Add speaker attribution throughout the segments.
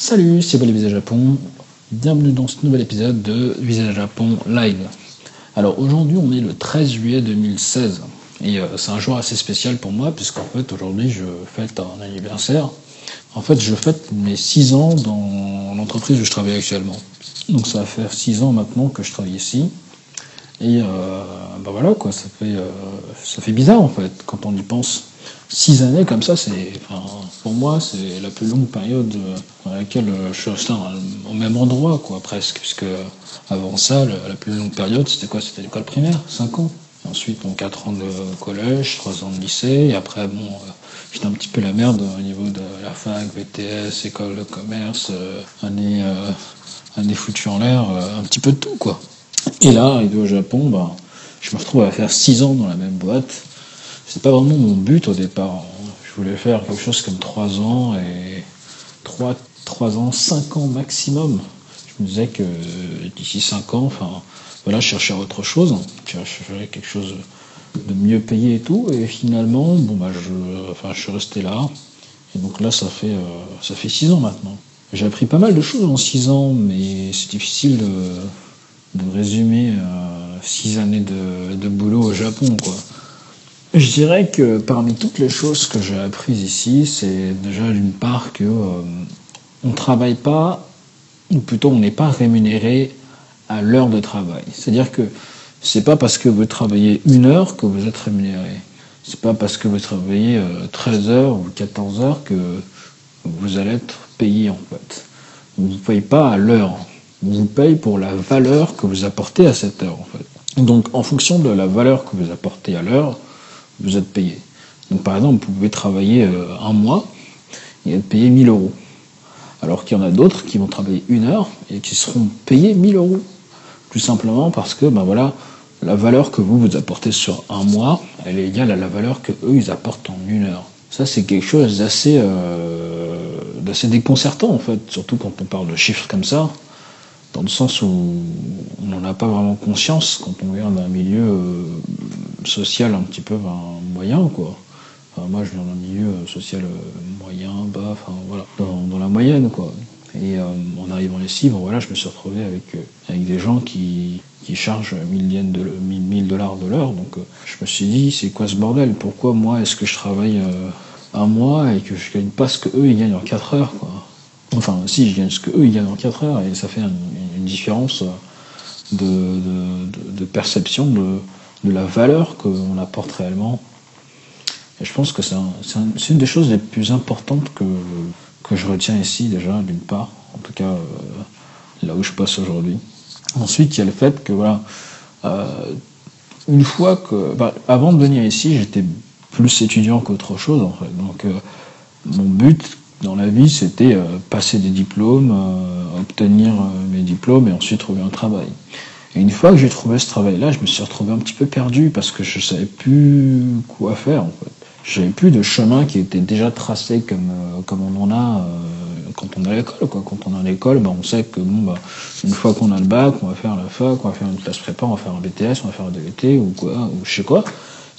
Speaker 1: Salut, c'est Bolé Visa Japon. Bienvenue dans ce nouvel épisode de Visa Japon Live. Alors aujourd'hui, on est le 13 juillet 2016 et euh, c'est un jour assez spécial pour moi puisqu'en fait aujourd'hui je fête un anniversaire. En fait, je fête mes 6 ans dans l'entreprise où je travaille actuellement. Donc ça va faire 6 ans maintenant que je travaille ici. Et euh, bah voilà quoi, ça fait, euh, ça fait bizarre en fait quand on y pense. Six années comme ça, c'est, pour moi, c'est la plus longue période euh, dans laquelle euh, je suis resté au même endroit, quoi, presque. Puisque avant ça, la plus longue période, c'était quoi? C'était l'école primaire, 5 ans. Ensuite, bon, 4 ans de collège, 3 ans de lycée, et après, bon, euh, j'étais un petit peu la merde au niveau de la fac, BTS, école de commerce, année, année foutue en l'air, un petit peu de tout, quoi. Et là, arrivé au Japon, bah, je me retrouve à faire 6 ans dans la même boîte c'est pas vraiment mon but au départ. Je voulais faire quelque chose comme 3 ans et 3, 3 ans, 5 ans maximum. Je me disais que d'ici 5 ans, enfin, voilà, je cherchais autre chose. Je cherchais quelque chose de mieux payé et tout. Et finalement, bon, bah, je, enfin, je suis resté là. Et donc là, ça fait, euh, ça fait 6 ans maintenant. J'ai appris pas mal de choses en 6 ans, mais c'est difficile de, de résumer 6 euh, années de, de boulot au Japon, quoi. Je dirais que parmi toutes les choses que j'ai apprises ici, c'est déjà d'une part que euh, on travaille pas, ou plutôt on n'est pas rémunéré à l'heure de travail. C'est-à-dire que c'est pas parce que vous travaillez une heure que vous êtes rémunéré. C'est pas parce que vous travaillez 13 euh, heures ou 14 heures que vous allez être payé en fait. Vous ne payez pas à l'heure. On vous paye pour la valeur que vous apportez à cette heure en fait. Donc en fonction de la valeur que vous apportez à l'heure, vous êtes payé. Donc par exemple, vous pouvez travailler euh, un mois et être payé 1000 euros. Alors qu'il y en a d'autres qui vont travailler une heure et qui seront payés 1000 euros. Tout simplement parce que ben voilà, la valeur que vous vous apportez sur un mois, elle est égale à la valeur que eux ils apportent en une heure. Ça c'est quelque chose d'assez euh, déconcertant en fait, surtout quand on parle de chiffres comme ça, dans le sens où on n'en a pas vraiment conscience quand on vient d'un milieu euh, social un petit peu moyen, quoi. moi, je viens d'un milieu euh, social euh, moyen, bas, enfin voilà, dans, la moyenne, quoi. Et euh, en arrivant ici, bon voilà, je me suis retrouvé avec, avec des gens qui, qui chargent 1000 de, 1000 dollars de l'heure. Donc je me suis dit, c'est quoi ce bordel? Pourquoi moi, est-ce que je travaille un mois et que je gagne pas ce que eux ils gagnent en 4 heures, quoi? Enfin, si, je gagne ce que eux ils gagnent en 4 heures et ça fait une, différence de, de, de perception de de la valeur qu'on apporte réellement. Et je pense que c'est une des choses les plus importantes que, que je retiens ici déjà, d'une part, en tout cas euh, là où je passe aujourd'hui. Ensuite, il y a le fait que voilà, euh, une fois que, bah, avant de venir ici, j'étais plus étudiant qu'autre chose en fait. Donc euh, mon but dans la vie, c'était passer des diplômes, obtenir mes diplômes et ensuite trouver un travail. Et une fois que j'ai trouvé ce travail-là, je me suis retrouvé un petit peu perdu parce que je savais plus quoi faire en fait. J'avais plus de chemin qui était déjà tracé comme euh, comme on en a euh, quand on est à l'école quoi. Quand on est à l'école, ben, on sait que bon bah une fois qu'on a le bac, on va faire la fac, on va faire une classe prépa, on va faire un BTS, on va faire un DVT ou quoi ou je sais quoi.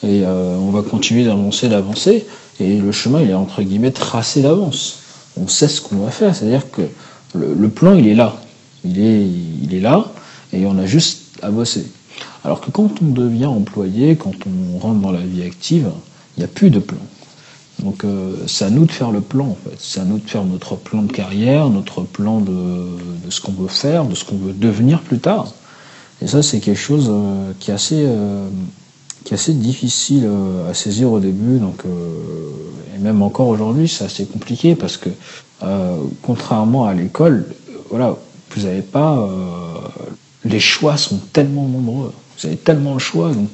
Speaker 1: Et euh, on va continuer d'avancer, d'avancer. Et le chemin, il est entre guillemets tracé d'avance. On sait ce qu'on va faire, c'est-à-dire que le, le plan, il est là. Il est, il est là et on a juste à bosser. Alors que quand on devient employé, quand on rentre dans la vie active, il n'y a plus de plan. Donc euh, c'est à nous de faire le plan en fait. C'est à nous de faire notre plan de carrière, notre plan de, ce qu'on veut faire, de ce qu'on veut devenir plus tard. Et ça c'est quelque chose euh, qui est assez euh, qui est assez difficile à saisir au début. Donc et même encore aujourd'hui c'est assez compliqué parce que contrairement à l'école, voilà, vous n'avez pas les choix sont tellement nombreux. Vous avez tellement de choix, donc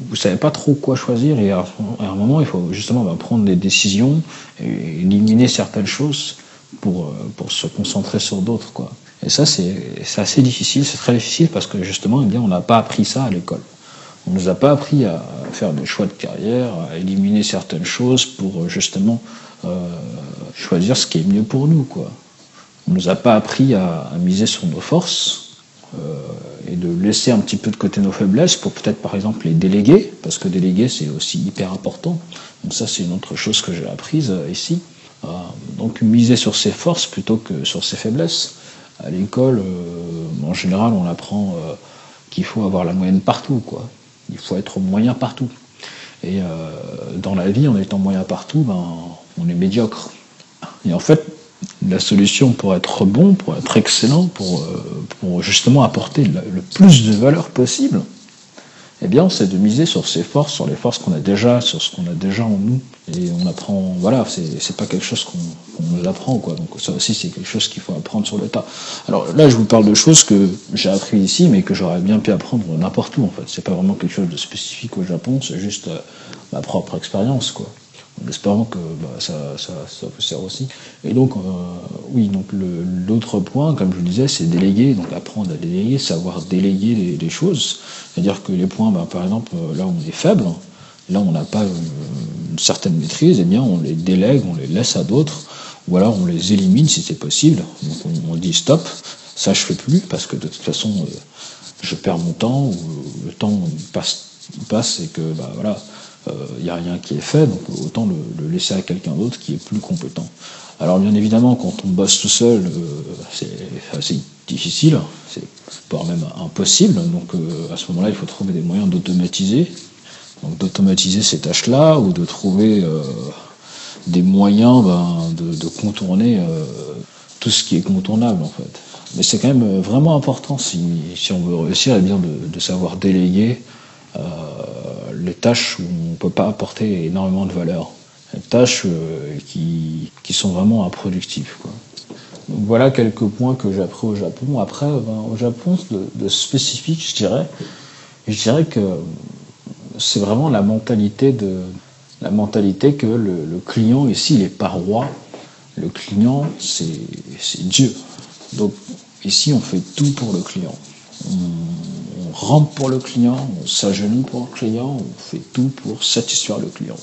Speaker 1: vous savez pas trop quoi choisir. Et à un moment, il faut justement bah, prendre des décisions et éliminer certaines choses pour, euh, pour se concentrer sur d'autres. quoi. Et ça, c'est assez difficile, c'est très difficile parce que justement, eh bien, on n'a pas appris ça à l'école. On nous a pas appris à faire des choix de carrière, à éliminer certaines choses pour euh, justement euh, choisir ce qui est mieux pour nous. Quoi. On nous a pas appris à, miser sur nos forces, de laisser un petit peu de côté nos faiblesses pour peut-être par exemple les déléguer, parce que déléguer c'est aussi hyper important. Donc ça c'est une autre chose que j'ai apprise euh, ici. donc miser sur ses forces plutôt que sur ses faiblesses. À l'école, en général, on apprend qu'il faut avoir la moyenne partout, quoi. Il faut être moyen partout. Et dans la vie, en étant moyen partout, ben, on est médiocre. Et en fait, la solution pour être bon, pour être excellent, pour, euh, justement apporter le, plus de valeur possible, eh bien, c'est de miser sur ses forces, sur les forces qu'on a déjà, sur ce qu'on a déjà en nous. Et on apprend, voilà, c'est pas quelque chose qu'on nous apprend, quoi. Donc ça aussi, c'est quelque chose qu'il faut apprendre sur le tas. Alors là, je vous parle de choses que j'ai appris ici, mais que j'aurais bien pu apprendre n'importe où, en fait. C'est pas vraiment quelque chose de spécifique au Japon, c'est juste euh, ma propre expérience, quoi en espérant que bah, ça, ça, ça, vous sert aussi. Et donc, euh, oui, donc l'autre point, comme je vous disais, c'est déléguer, donc apprendre à déléguer, savoir déléguer les, choses. C'est-à-dire que les points, bah, par exemple, euh, là où on est faible, là on n'a pas euh, une certaine maîtrise, eh bien, on les délègue, on les laisse à d'autres, ou alors on les élimine si c'est possible. Donc on, dit stop, ça je fais plus, parce que de toute façon, je perds mon temps, ou le temps passe, passe et que, bah voilà, il euh, n'y a rien qui est fait, donc autant le, laisser à quelqu'un d'autre qui est plus compétent. Alors bien évidemment, quand on bosse tout seul, euh, c'est assez difficile, c'est voire même impossible, donc euh, à ce moment-là, il faut trouver des moyens d'automatiser, donc d'automatiser ces tâches-là, ou de trouver des moyens ben, de, contourner tout ce qui est contournable en fait. Mais c'est quand même vraiment important si, on veut réussir à bien de, savoir déléguer les tâches où on ne peut pas apporter énormément de valeur. Les tâches euh, qui, qui, sont vraiment improductives. Voilà quelques points que j'ai appris au Japon. Après, ben, au Japon, de, spécifique, je dirais, je dirais que c'est vraiment la mentalité de la mentalité que le, client ici, il est pas roi. Le client, c'est Dieu. Donc ici, on fait tout pour le client rampe pour le client, on s'agenouille pour le client, on fait tout pour satisfaire le client.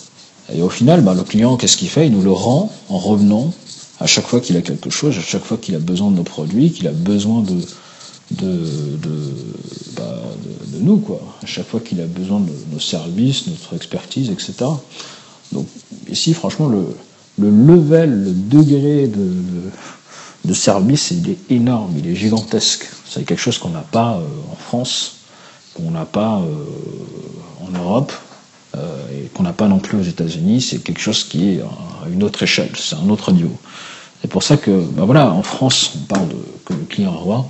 Speaker 1: Et au final, bah, le client, qu'est-ce qu'il fait? Il nous le rend en revenant à chaque fois qu'il a quelque chose, à chaque fois qu'il a besoin de nos produits, qu'il a besoin de, de, bah, nous, quoi. À chaque fois qu'il a besoin de nos services, notre expertise, etc. Donc ici, franchement, le, le level, le degré de, de service, il est énorme, il est gigantesque. C'est quelque chose qu'on n'a pas euh, en France qu'on n'a pas euh, en Europe euh, et qu'on n'a pas non plus aux États-Unis. C'est quelque chose qui est à une autre échelle, c'est un autre niveau. C'est pour ça que, ben voilà, en France, on parle de, que le client est roi,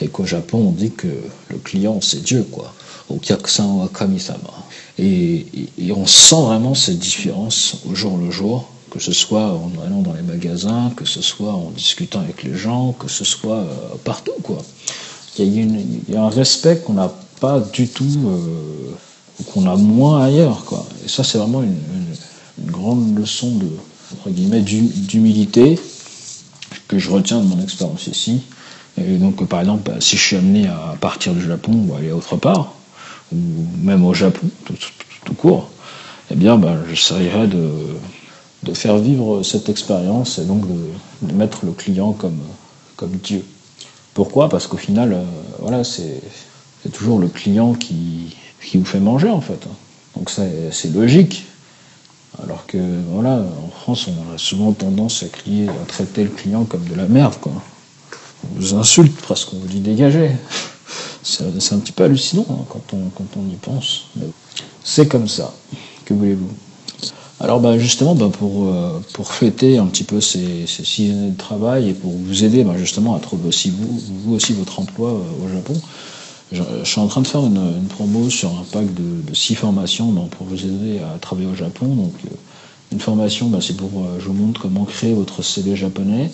Speaker 1: et qu'au Japon, on dit que le client, c'est Dieu, quoi. Au wa kami-sama. Et, et, on sent vraiment cette différence au jour le jour, que ce soit en allant dans les magasins, que ce soit en discutant avec les gens, que ce soit euh, partout, quoi il y, a un respect qu'on n'a pas du tout, euh, qu'on a moins ailleurs. Quoi. Et ça, c'est vraiment une, grande leçon d'humilité que je retiens de mon expérience ici. Et donc, par exemple, bah, si je suis amené à partir du Japon ou aller autre part, ou même au Japon, tout, court, eh bien, bah, j'essaierai de, de faire vivre cette expérience et donc de, de mettre le client comme, comme Dieu. Pourquoi Parce qu'au final, euh, voilà, c'est toujours le client qui, qui vous fait manger en fait. Donc c'est logique. Alors que voilà, en France, on a souvent tendance à crier, à traiter le client comme de la merde, quoi. On vous insulte presque, on vous dit dégager. C'est un petit peu hallucinant hein, quand, on, quand on y pense. C'est comme ça. Que voulez-vous? Alors bah, justement, bah, pour, euh, pour fêter un petit peu ces, ces, six années de travail et pour vous aider bah, justement à trouver aussi vous, aussi votre emploi euh, au Japon, je, suis en train de faire une, promo sur un pack de, six formations pour vous aider à travailler au Japon. Donc, euh, une formation, c'est pour, je vous montre comment créer votre CV japonais,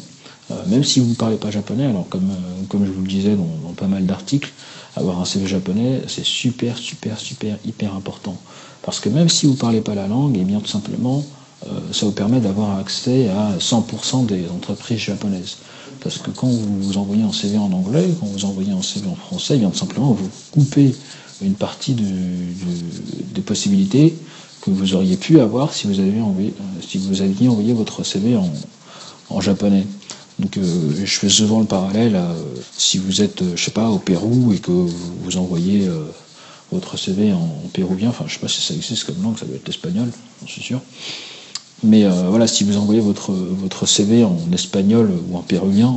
Speaker 1: même si vous ne parlez pas japonais. Alors comme, comme je vous le disais dans, dans pas mal d'articles, avoir un CV japonais, c'est super, super, super, hyper important. Parce que même si vous ne parlez pas la langue, eh bien tout simplement, euh, ça vous permet d'avoir accès à 100% des entreprises japonaises. Parce que quand vous envoyez un CV en anglais, quand vous envoyez un CV en français, eh bien tout simplement vous coupez une partie des possibilités que vous auriez pu avoir si vous, aviez envoyé, euh, si vous aviez envoyé votre CV en, japonais. Donc euh, je fais souvent le parallèle si vous êtes, je sais pas, au Pérou et que vous envoyez votre CV en, péruvien, enfin je sais pas si ça existe comme langue, ça doit être l'espagnol, je suis sûr. Mais euh, voilà, si vous envoyez votre, votre CV en espagnol ou en péruvien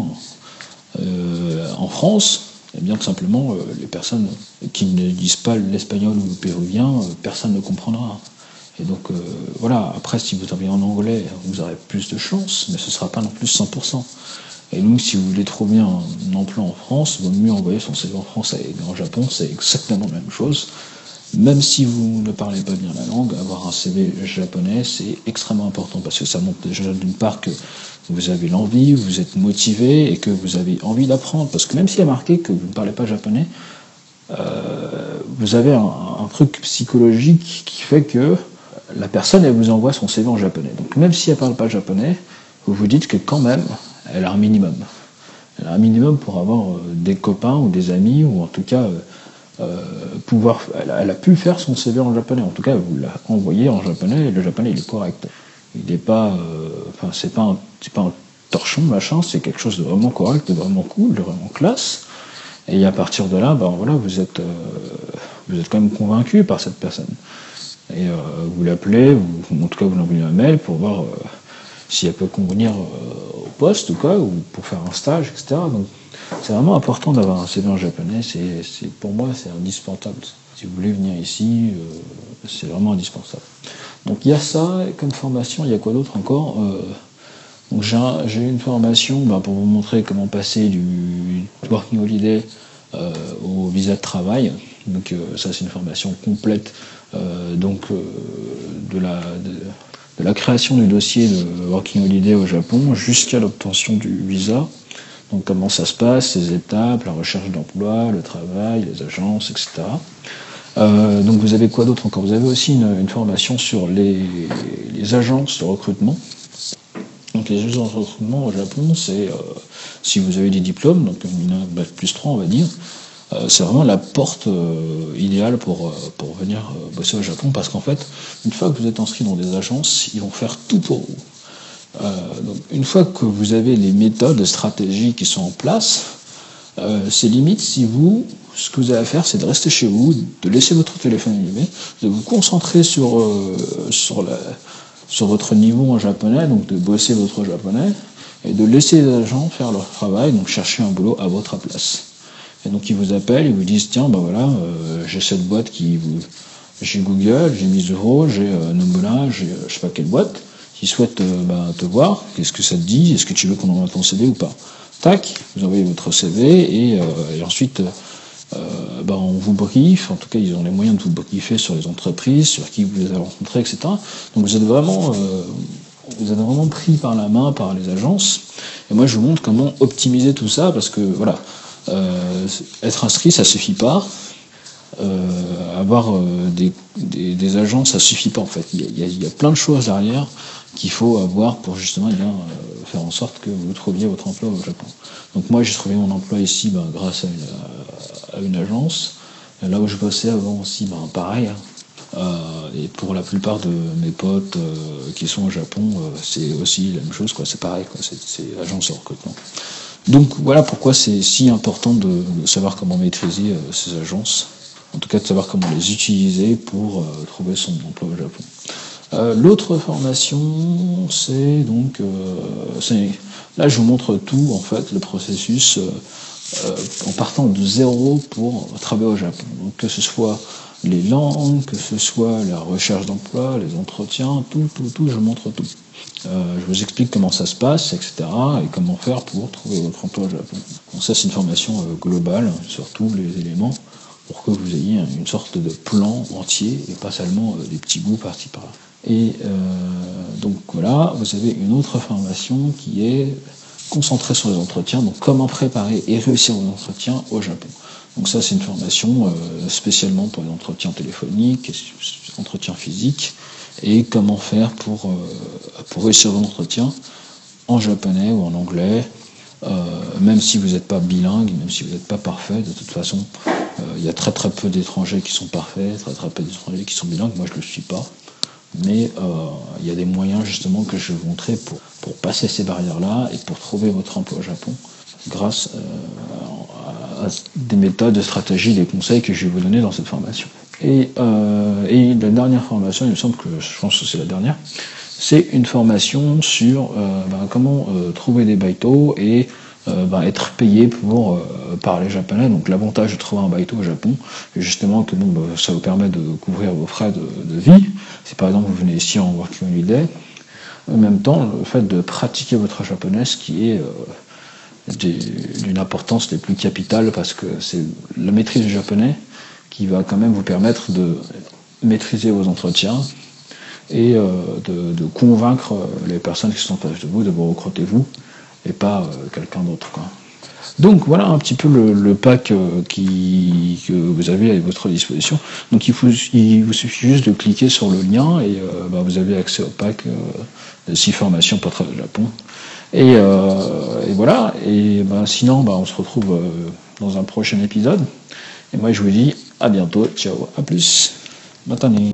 Speaker 1: euh, en France, eh bien tout simplement, les personnes qui ne disent pas l'espagnol ou le péruvien, personne ne comprendra. Et donc voilà, après si vous envoyez en anglais, vous aurez plus de chance, mais ce ne sera pas non plus 100%. Et donc, si vous voulez trouver un, emploi en France, vaut mieux envoyer son CV en français. Et en Japon, c'est exactement la même chose. Même si vous ne parlez pas bien la langue, avoir un CV japonais, c'est extrêmement important parce que ça montre déjà d'une part que vous avez l'envie, vous êtes motivé et que vous avez envie d'apprendre. Parce que même s'il y a marqué que vous ne parlez pas japonais, euh, vous avez un, un, truc psychologique qui fait que la personne, elle vous envoie son CV en japonais. Donc même si elle ne parle pas japonais, vous vous dites que quand même, elle a un minimum. Elle a un minimum pour avoir euh, des copains ou des amis, ou en tout cas euh, euh, pouvoir. Elle a, pu faire son CV en japonais. En tout cas, vous l'a envoyé en japonais et le japonais il est correct. Il n'est pas. Enfin, c'est pas, un, pas un torchon machin. C'est quelque chose de vraiment correct, de vraiment cool, de vraiment classe. Et à partir de là, ben voilà, vous êtes, vous êtes quand même convaincu par cette personne. Et vous l'appelez, ou en tout cas vous l'envoyez un mail pour voir si elle peut convenir poste ou quoi, ou pour faire un stage, etc. Donc c'est vraiment important d'avoir un CV en japonais, c'est, pour moi c'est indispensable. Si vous voulez venir ici, euh, c'est vraiment indispensable. Donc il y a ça comme formation, il y a quoi d'autre encore euh, donc j'ai, une formation bah, pour vous montrer comment passer du working holiday euh, au visa de travail. Donc ça c'est une formation complète donc de la la création du dossier de Working Holiday au Japon jusqu'à l'obtention du visa. Donc comment ça se passe, les étapes, la recherche d'emploi, le travail, les agences, etc. Euh, donc vous avez quoi d'autre encore? Vous avez aussi une, formation sur les, agences de recrutement. Donc les agences de recrutement au Japon, c'est euh, si vous avez des diplômes, donc une bac plus 3 on va dire, c'est vraiment la porte euh, idéale pour, euh, pour venir bosser au Japon parce qu'en fait, une fois que vous êtes inscrit dans des agences, ils vont faire tout pour vous. donc, une fois que vous avez les méthodes, les stratégies qui sont en place, c'est limite si vous, ce que vous avez à faire, c'est de rester chez vous, de laisser votre téléphone allumé, de vous concentrer sur, sur, la, sur votre niveau en japonais, donc de bosser votre japonais, et de laisser les agents faire leur travail, donc chercher un boulot à votre place. Et donc ils vous appellent, ils vous disent tiens ben voilà, euh, j'ai cette boîte qui vous. J'ai Google, j'ai Mizuro, j'ai euh, j'ai euh, je sais pas quelle boîte, qui souhaitent euh, ben, te voir, qu'est-ce que ça te dit, est-ce que tu veux qu'on envoie ton CV ou pas? Tac, vous envoyez votre CV et, et ensuite ben, on vous briefe, en tout cas ils ont les moyens de vous briefer sur les entreprises, sur qui vous les avez rencontrés, etc. Donc vous êtes vraiment vous êtes vraiment pris par la main par les agences. Et moi je vous montre comment optimiser tout ça parce que voilà, euh, être inscrit, ça suffit pas. Euh, avoir euh, des, des, agents, ça suffit pas en fait. Il y, a, plein de choses derrière qu'il faut avoir pour justement eh faire en sorte que vous trouviez votre emploi au Japon. Donc moi j'ai trouvé mon emploi ici ben, grâce à une, agence. Là où je bossais avant aussi, ben, pareil. Hein. et pour la plupart de mes potes qui sont au Japon, c'est aussi la même chose, quoi. C'est pareil, quoi. C'est agence recrutement. Donc voilà pourquoi c'est si important de, savoir comment maîtriser euh, ces agences, en tout cas de savoir comment les utiliser pour euh, trouver son emploi au Japon. Euh, l'autre formation, c'est donc, là je vous montre tout en fait, le processus en partant de zéro pour travailler au Japon. Donc que ce soit les langues, que ce soit la recherche d'emploi, les entretiens, tout, tout, tout, je montre tout. Euh, je vous explique comment ça se passe, etc. et comment faire pour trouver votre emploi au Japon. Donc ça, c'est une formation euh, globale sur tous les éléments pour que vous ayez une sorte de plan entier et pas seulement euh, des petits bouts par-ci par-là. Et donc voilà, vous avez une autre formation qui est concentrée sur les entretiens, donc comment préparer et réussir vos entretiens au Japon. Donc ça, c'est une formation spécialement pour les entretiens téléphoniques, entretiens physiques, et comment faire pour, euh, pour réussir votre entretien en japonais ou en anglais, euh, même si vous n'êtes pas bilingue, même si vous n'êtes pas parfait, de toute façon, euh, il y a très très peu d'étrangers qui sont parfaits, très très peu d'étrangers qui sont bilingues, moi je ne le suis pas. Mais il y a des moyens justement que je vais vous montrer pour, pour passer ces barrières-là et pour trouver votre emploi au Japon grâce à des méthodes, des stratégies, des conseils que je vais vous donner dans cette formation. Et, euh, et, la dernière formation, il me semble que je pense que c'est la dernière, c'est une formation sur ben, comment trouver des baito et ben, être payé pour parler japonais. Donc l'avantage de trouver un baito au Japon, c'est justement que ben, ça vous permet de couvrir vos frais de, vie. Si par exemple vous venez ici en working holiday, en même temps le fait de pratiquer votre japonais, ce qui est d'une importance les plus capitales parce que c'est la maîtrise du japonais qui va quand même vous permettre de maîtriser vos entretiens et euh, de, convaincre les personnes qui sont en face de vous de vous recruter vous et pas euh, quelqu'un d'autre. Donc voilà un petit peu le, pack euh, qui, que vous avez à votre disposition. Donc il, il vous suffit juste de cliquer sur le lien et bah, vous avez accès au pack de 6 formations pour travailler au Japon. Et, voilà, et ben, sinon ben, on se retrouve dans un prochain épisode. Et moi je vous dis à bientôt, ciao, à plus.